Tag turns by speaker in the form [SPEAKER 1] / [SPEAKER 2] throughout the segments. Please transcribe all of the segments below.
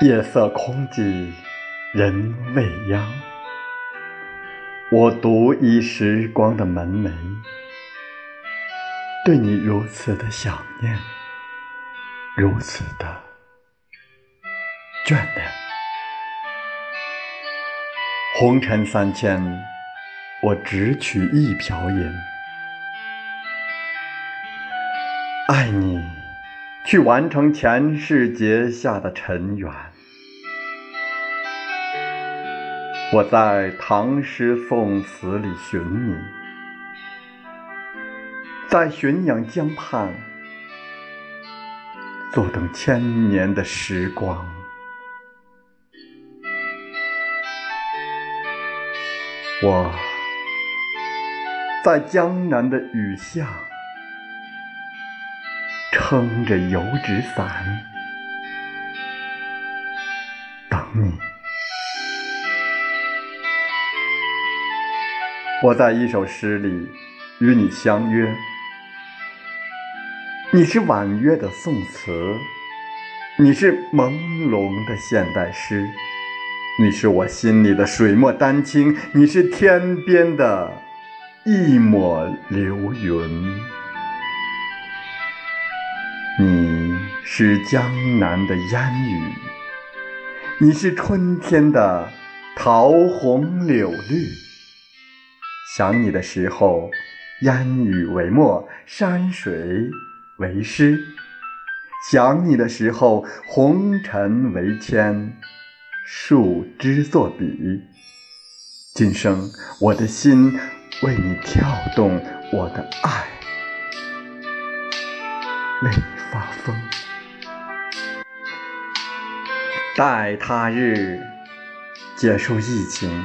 [SPEAKER 1] 夜色空寂，人未央。我独倚时光的门楣，对你如此的想念，如此的眷恋。红尘三千，我只取一瓢饮，爱你，去完成前世结下的尘缘。我在唐诗宋词里寻你，在浔阳江畔坐等千年的时光。我在江南的雨巷撑着油纸伞等你。我在一首诗里与你相约，你是婉约的宋词，你是朦胧的现代诗，你是我心里的水墨丹青，你是天边的一抹流云，你是江南的烟雨，你是春天的桃红柳绿。想你的时候，烟雨为墨，山水为诗；想你的时候，红尘为铅，树枝作笔。今生我的心为你跳动，我的爱为你发疯。待他日结束疫情。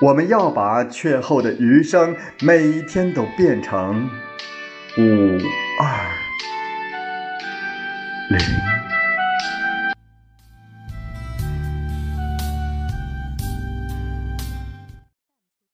[SPEAKER 1] 我们要把却后的余生，每一天都变成五二零。